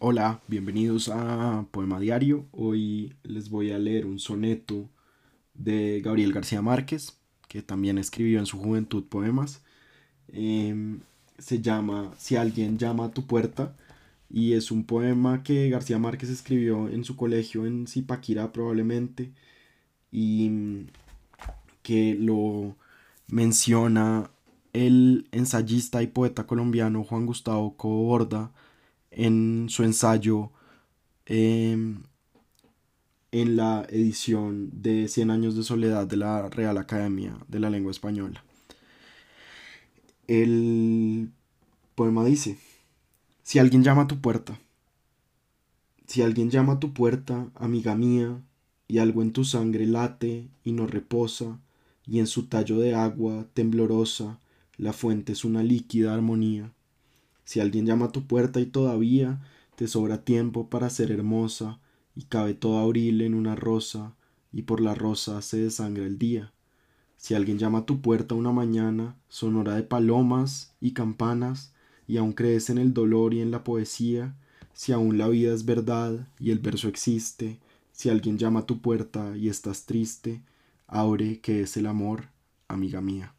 Hola, bienvenidos a Poema Diario. Hoy les voy a leer un soneto de Gabriel García Márquez, que también escribió en su juventud poemas. Em, se llama Si alguien llama a tu puerta y es un poema que García Márquez escribió en su colegio en Zipaquirá probablemente y que lo menciona el ensayista y poeta colombiano Juan Gustavo Coborda en su ensayo em, en la edición de Cien años de soledad de la Real Academia de la Lengua Española. El poema dice, si alguien llama a tu puerta, si alguien llama a tu puerta, amiga mía, y algo en tu sangre late y no reposa, y en su tallo de agua temblorosa la fuente es una líquida armonía. Si alguien llama a tu puerta y todavía te sobra tiempo para ser hermosa, y cabe todo abril en una rosa, y por la rosa se desangra el día. Si alguien llama a tu puerta una mañana, sonora de palomas y campanas, y aún crees en el dolor y en la poesía, si aún la vida es verdad y el verso existe, si alguien llama a tu puerta y estás triste, abre que es el amor, amiga mía.